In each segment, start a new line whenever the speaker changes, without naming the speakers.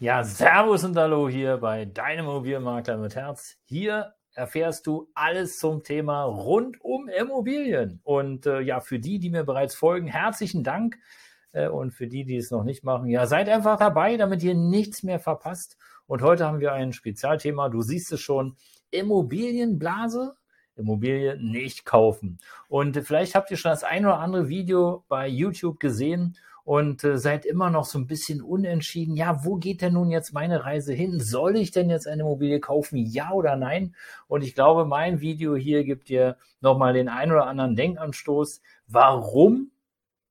Ja, Servus und Hallo hier bei deinem Immobilienmakler mit Herz. Hier erfährst du alles zum Thema rund um Immobilien. Und äh, ja, für die, die mir bereits folgen, herzlichen Dank. Äh, und für die, die es noch nicht machen, ja, seid einfach dabei, damit ihr nichts mehr verpasst. Und heute haben wir ein Spezialthema. Du siehst es schon. Immobilienblase. Immobilie nicht kaufen. Und vielleicht habt ihr schon das ein oder andere Video bei YouTube gesehen und äh, seid immer noch so ein bisschen unentschieden. Ja, wo geht denn nun jetzt meine Reise hin? Soll ich denn jetzt eine Immobilie kaufen? Ja oder nein? Und ich glaube, mein Video hier gibt dir nochmal den ein oder anderen Denkanstoß. Warum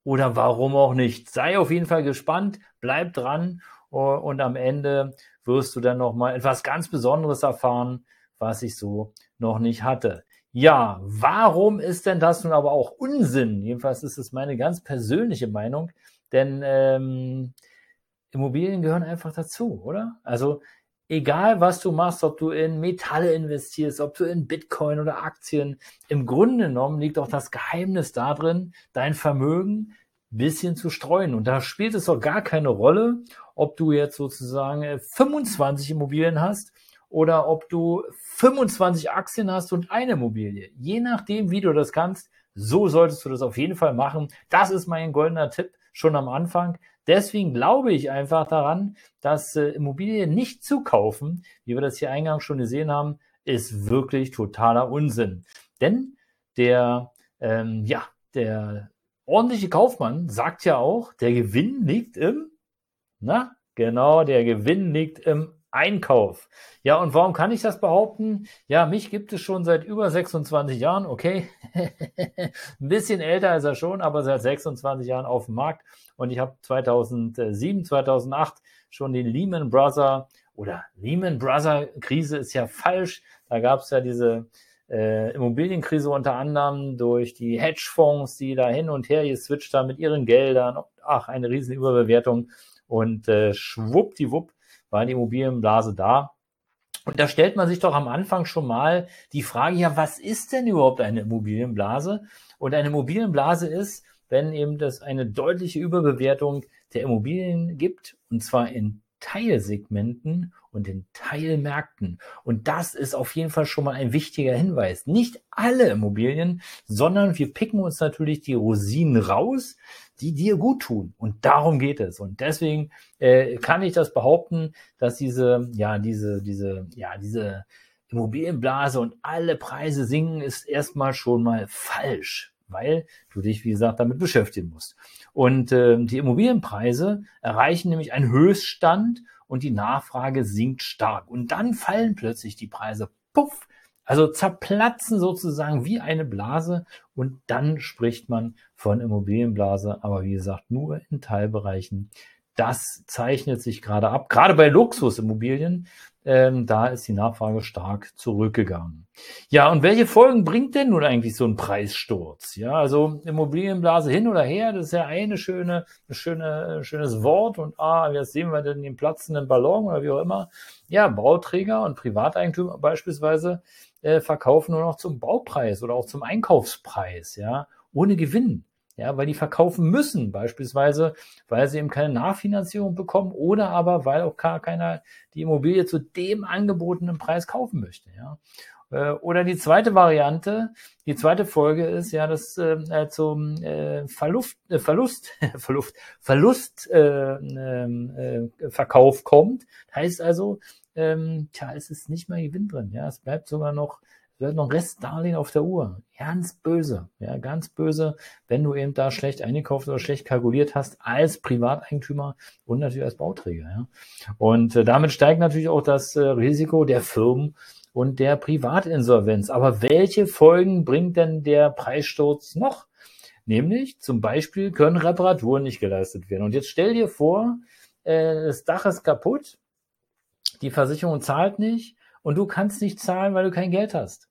oder warum auch nicht? Sei auf jeden Fall gespannt, bleib dran und am Ende wirst du dann nochmal etwas ganz Besonderes erfahren, was ich so noch nicht hatte. Ja, warum ist denn das nun aber auch Unsinn? Jedenfalls ist es meine ganz persönliche Meinung. Denn ähm, Immobilien gehören einfach dazu, oder? Also egal, was du machst, ob du in Metalle investierst, ob du in Bitcoin oder Aktien, im Grunde genommen liegt auch das Geheimnis darin, dein Vermögen bisschen zu streuen. Und da spielt es doch gar keine Rolle, ob du jetzt sozusagen 25 Immobilien hast oder ob du 25 Aktien hast und eine Immobilie. Je nachdem, wie du das kannst, so solltest du das auf jeden Fall machen. Das ist mein goldener Tipp schon am Anfang. Deswegen glaube ich einfach daran, dass äh, Immobilien nicht zu kaufen, wie wir das hier eingangs schon gesehen haben, ist wirklich totaler Unsinn. Denn der, ähm, ja, der ordentliche Kaufmann sagt ja auch, der Gewinn liegt im, na, genau, der Gewinn liegt im Einkauf. Ja, und warum kann ich das behaupten? Ja, mich gibt es schon seit über 26 Jahren, okay. Ein bisschen älter ist er schon, aber seit 26 Jahren auf dem Markt. Und ich habe 2007, 2008 schon den Lehman Brother oder Lehman Brother Krise ist ja falsch. Da gab es ja diese äh, Immobilienkrise unter anderem durch die Hedgefonds, die da hin und her geswitcht haben mit ihren Geldern. Ach, eine riesen Überbewertung. Und äh, schwuppdiwupp war die Immobilienblase da. Und da stellt man sich doch am Anfang schon mal die Frage, ja, was ist denn überhaupt eine Immobilienblase? Und eine Immobilienblase ist, wenn eben das eine deutliche Überbewertung der Immobilien gibt, und zwar in Teilsegmenten und in Teilmärkten. Und das ist auf jeden Fall schon mal ein wichtiger Hinweis. Nicht alle Immobilien, sondern wir picken uns natürlich die Rosinen raus, die dir gut tun. Und darum geht es. Und deswegen äh, kann ich das behaupten, dass diese, ja, diese, diese, ja, diese Immobilienblase und alle Preise sinken, ist erstmal schon mal falsch weil du dich, wie gesagt, damit beschäftigen musst. Und äh, die Immobilienpreise erreichen nämlich einen Höchststand und die Nachfrage sinkt stark. Und dann fallen plötzlich die Preise, puff, also zerplatzen sozusagen wie eine Blase und dann spricht man von Immobilienblase, aber wie gesagt, nur in Teilbereichen. Das zeichnet sich gerade ab, gerade bei Luxusimmobilien. Ähm, da ist die Nachfrage stark zurückgegangen. Ja, und welche Folgen bringt denn nun eigentlich so ein Preissturz? Ja, also Immobilienblase hin oder her, das ist ja eine schöne, eine schöne, schönes Wort und ah, jetzt sehen wir denn den platzenden Ballon oder wie auch immer. Ja, Bauträger und Privateigentümer beispielsweise äh, verkaufen nur noch zum Baupreis oder auch zum Einkaufspreis, ja, ohne Gewinn. Ja, weil die verkaufen müssen, beispielsweise, weil sie eben keine Nachfinanzierung bekommen oder aber weil auch gar keiner die Immobilie zu dem angebotenen Preis kaufen möchte. Ja. Äh, oder die zweite Variante, die zweite Folge ist ja, dass äh, zum äh, Verlust, äh, Verlust, Verlust, Verlust äh, ähm, äh, Verkauf kommt. Heißt also, ähm, tja, es ist nicht mehr Gewinn drin. Ja, es bleibt sogar noch, es bleibt noch Restdarlehen auf der Uhr. Ganz böse, ja, ganz böse, wenn du eben da schlecht eingekauft oder schlecht kalkuliert hast als Privateigentümer und natürlich als Bauträger. Ja. Und äh, damit steigt natürlich auch das äh, Risiko der Firmen und der Privatinsolvenz. Aber welche Folgen bringt denn der Preissturz noch? Nämlich zum Beispiel können Reparaturen nicht geleistet werden. Und jetzt stell dir vor, äh, das Dach ist kaputt die Versicherung zahlt nicht und du kannst nicht zahlen, weil du kein Geld hast.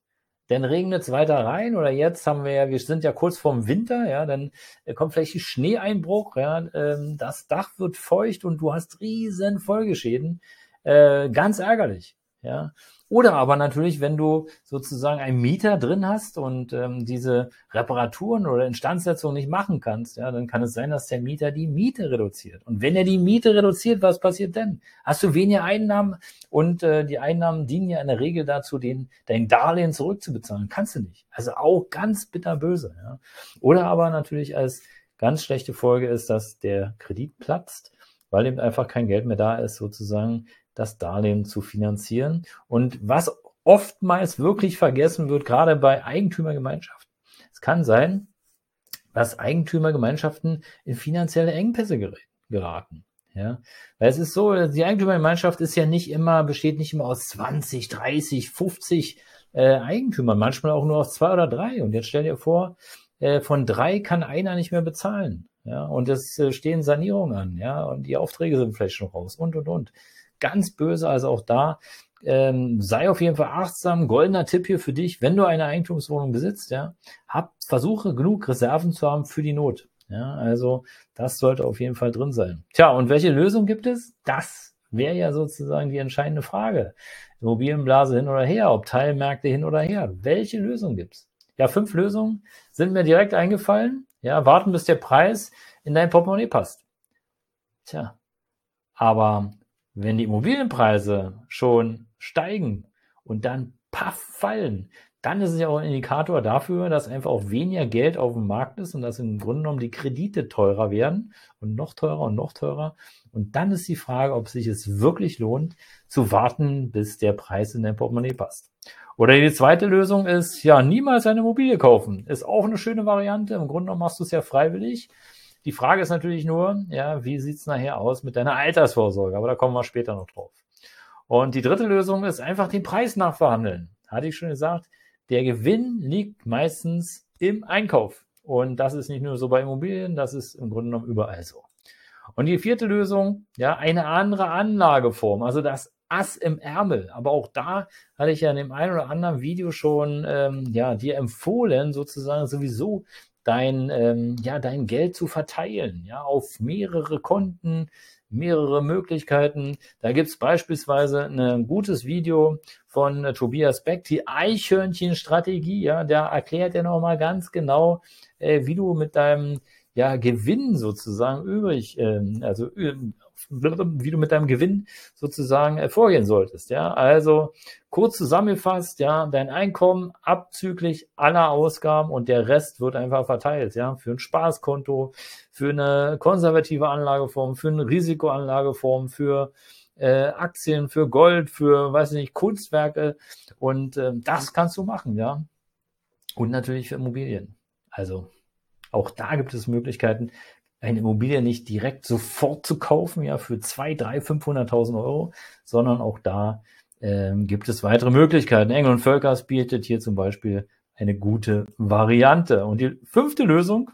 Dann regnet es weiter rein oder jetzt haben wir ja, wir sind ja kurz vorm Winter, ja, dann kommt vielleicht ein Schneeeinbruch, ja, ähm, das Dach wird feucht und du hast riesen Folgeschäden. Äh, ganz ärgerlich, ja. Oder aber natürlich, wenn du sozusagen einen Mieter drin hast und ähm, diese Reparaturen oder Instandsetzung nicht machen kannst, ja, dann kann es sein, dass der Mieter die Miete reduziert. Und wenn er die Miete reduziert, was passiert denn? Hast du weniger Einnahmen und äh, die Einnahmen dienen ja in der Regel dazu, den, dein Darlehen zurückzubezahlen. Kannst du nicht. Also auch ganz bitterböse. Ja. Oder aber natürlich als ganz schlechte Folge ist, dass der Kredit platzt, weil eben einfach kein Geld mehr da ist, sozusagen das Darlehen zu finanzieren. Und was oftmals wirklich vergessen wird, gerade bei Eigentümergemeinschaften. Es kann sein, dass Eigentümergemeinschaften in finanzielle Engpässe geraten. Ja, weil es ist so, die Eigentümergemeinschaft ist ja nicht immer, besteht nicht immer aus 20, 30, 50 äh, Eigentümern, manchmal auch nur aus zwei oder drei. Und jetzt stell dir vor, äh, von drei kann einer nicht mehr bezahlen. Ja, und es äh, stehen Sanierungen an, ja, und die Aufträge sind vielleicht schon raus und und und ganz böse. Also auch da ähm, sei auf jeden Fall achtsam. Goldener Tipp hier für dich, wenn du eine Eigentumswohnung besitzt, ja, hab, versuche genug Reserven zu haben für die Not. Ja, also das sollte auf jeden Fall drin sein. Tja, und welche Lösung gibt es? Das wäre ja sozusagen die entscheidende Frage. Immobilienblase hin oder her, ob Teilmärkte hin oder her. Welche Lösung gibt's? Ja, fünf Lösungen sind mir direkt eingefallen. Ja, warten, bis der Preis in dein Portemonnaie passt. Tja, aber wenn die Immobilienpreise schon steigen und dann paff fallen, dann ist es ja auch ein Indikator dafür, dass einfach auch weniger Geld auf dem Markt ist und dass im Grunde genommen die Kredite teurer werden und noch teurer und noch teurer. Und dann ist die Frage, ob sich es wirklich lohnt, zu warten, bis der Preis in dein Portemonnaie passt. Oder die zweite Lösung ist, ja, niemals eine Immobilie kaufen. Ist auch eine schöne Variante. Im Grunde genommen machst du es ja freiwillig. Die Frage ist natürlich nur, ja, wie sieht's nachher aus mit deiner Altersvorsorge? Aber da kommen wir später noch drauf. Und die dritte Lösung ist einfach den Preis nachverhandeln. Hatte ich schon gesagt, der Gewinn liegt meistens im Einkauf. Und das ist nicht nur so bei Immobilien, das ist im Grunde genommen überall so. Und die vierte Lösung, ja, eine andere Anlageform, also das Ass im Ärmel. Aber auch da hatte ich ja in dem einen oder anderen Video schon ähm, ja, dir empfohlen, sozusagen sowieso dein, ähm, ja, dein Geld zu verteilen, ja, auf mehrere Konten, mehrere Möglichkeiten. Da gibt's beispielsweise ein gutes Video von äh, Tobias Beck, die Eichhörnchen-Strategie, ja, da erklärt er nochmal ganz genau, äh, wie du mit deinem ja, Gewinn sozusagen übrig, äh, also wie du mit deinem Gewinn sozusagen vorgehen solltest. Ja, also kurz zusammengefasst, ja, dein Einkommen abzüglich aller Ausgaben und der Rest wird einfach verteilt, ja, für ein Spaßkonto, für eine konservative Anlageform, für eine Risikoanlageform, für äh, Aktien, für Gold, für, weiß ich nicht, Kunstwerke und äh, das kannst du machen, ja. Und natürlich für Immobilien. Also auch da gibt es Möglichkeiten, eine Immobilie nicht direkt sofort zu kaufen, ja, für zwei, drei, 500.000 Euro, sondern auch da ähm, gibt es weitere Möglichkeiten. Engel und Völkers bietet hier zum Beispiel eine gute Variante. Und die fünfte Lösung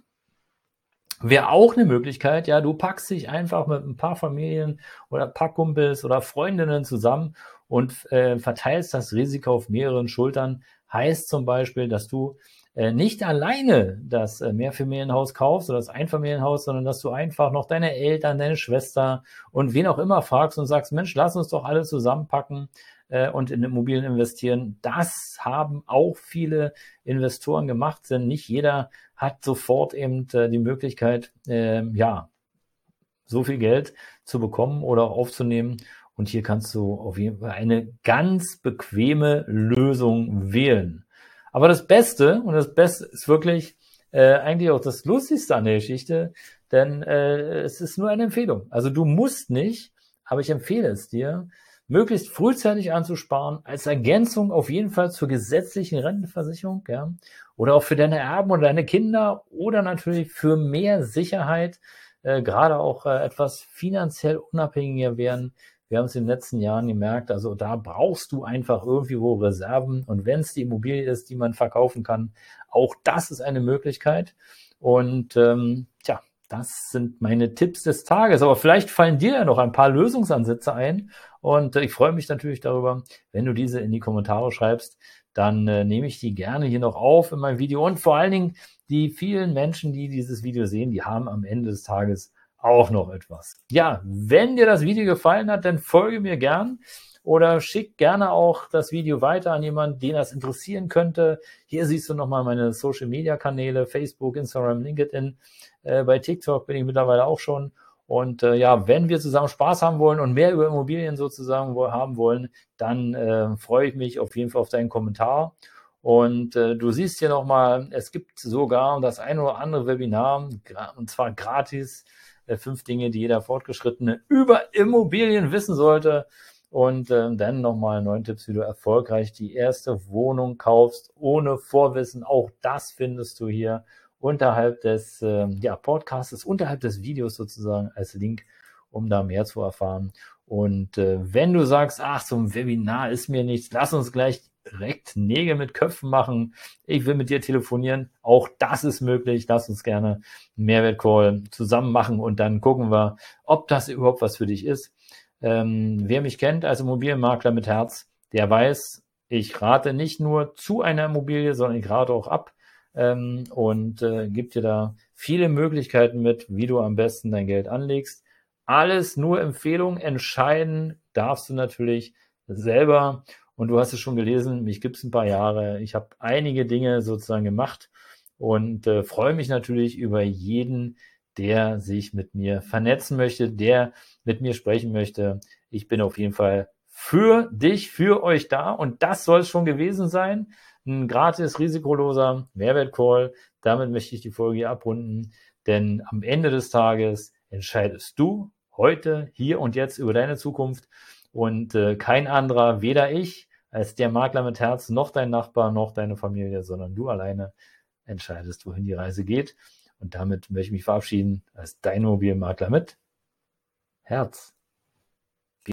wäre auch eine Möglichkeit, ja, du packst dich einfach mit ein paar Familien oder ein paar Kumpels oder Freundinnen zusammen und äh, verteilst das Risiko auf mehreren Schultern. Heißt zum Beispiel, dass du nicht alleine das äh, Mehrfamilienhaus kaufst oder das Einfamilienhaus, sondern dass du einfach noch deine Eltern, deine Schwester und wen auch immer fragst und sagst, Mensch, lass uns doch alle zusammenpacken äh, und in Immobilien investieren. Das haben auch viele Investoren gemacht, denn nicht jeder hat sofort eben die Möglichkeit, ähm, ja, so viel Geld zu bekommen oder aufzunehmen. Und hier kannst du auf jeden Fall eine ganz bequeme Lösung wählen. Aber das Beste, und das Beste ist wirklich äh, eigentlich auch das Lustigste an der Geschichte, denn äh, es ist nur eine Empfehlung. Also du musst nicht, aber ich empfehle es dir, möglichst frühzeitig anzusparen, als Ergänzung auf jeden Fall zur gesetzlichen Rentenversicherung, ja, oder auch für deine Erben oder deine Kinder oder natürlich für mehr Sicherheit, äh, gerade auch äh, etwas finanziell unabhängiger werden, wir haben es in den letzten Jahren gemerkt, also da brauchst du einfach irgendwie wo Reserven. Und wenn es die Immobilie ist, die man verkaufen kann, auch das ist eine Möglichkeit. Und ähm, tja, das sind meine Tipps des Tages. Aber vielleicht fallen dir ja noch ein paar Lösungsansätze ein. Und äh, ich freue mich natürlich darüber, wenn du diese in die Kommentare schreibst. Dann äh, nehme ich die gerne hier noch auf in meinem Video. Und vor allen Dingen die vielen Menschen, die dieses Video sehen, die haben am Ende des Tages auch noch etwas. Ja, wenn dir das Video gefallen hat, dann folge mir gern oder schick gerne auch das Video weiter an jemanden, den das interessieren könnte. Hier siehst du nochmal meine Social Media Kanäle, Facebook, Instagram, LinkedIn. Äh, bei TikTok bin ich mittlerweile auch schon. Und äh, ja, wenn wir zusammen Spaß haben wollen und mehr über Immobilien sozusagen haben wollen, dann äh, freue ich mich auf jeden Fall auf deinen Kommentar. Und äh, du siehst hier nochmal, es gibt sogar das ein oder andere Webinar, und zwar gratis, äh, fünf Dinge, die jeder Fortgeschrittene über Immobilien wissen sollte. Und äh, dann nochmal neun Tipps, wie du erfolgreich die erste Wohnung kaufst, ohne Vorwissen. Auch das findest du hier unterhalb des äh, ja, Podcasts, unterhalb des Videos sozusagen als Link, um da mehr zu erfahren. Und äh, wenn du sagst, ach, so ein Webinar ist mir nichts, lass uns gleich direkt Nägel mit Köpfen machen. Ich will mit dir telefonieren. Auch das ist möglich. Lass uns gerne einen Mehrwertcall zusammen machen und dann gucken wir, ob das überhaupt was für dich ist. Ähm, wer mich kennt als Immobilienmakler mit Herz, der weiß, ich rate nicht nur zu einer Immobilie, sondern ich rate auch ab ähm, und äh, gibt dir da viele Möglichkeiten mit, wie du am besten dein Geld anlegst. Alles nur Empfehlungen. Entscheiden darfst du natürlich selber. Und du hast es schon gelesen, mich gibt es ein paar Jahre. Ich habe einige Dinge sozusagen gemacht und äh, freue mich natürlich über jeden, der sich mit mir vernetzen möchte, der mit mir sprechen möchte. Ich bin auf jeden Fall für dich, für euch da und das soll es schon gewesen sein. Ein gratis, risikoloser Mehrwertcall. Damit möchte ich die Folge hier abrunden, denn am Ende des Tages entscheidest du heute, hier und jetzt über deine Zukunft und äh, kein anderer, weder ich als der Makler mit Herz, noch dein Nachbar, noch deine Familie, sondern du alleine entscheidest, wohin die Reise geht. Und damit möchte ich mich verabschieden als dein Immobilienmakler mit Herz.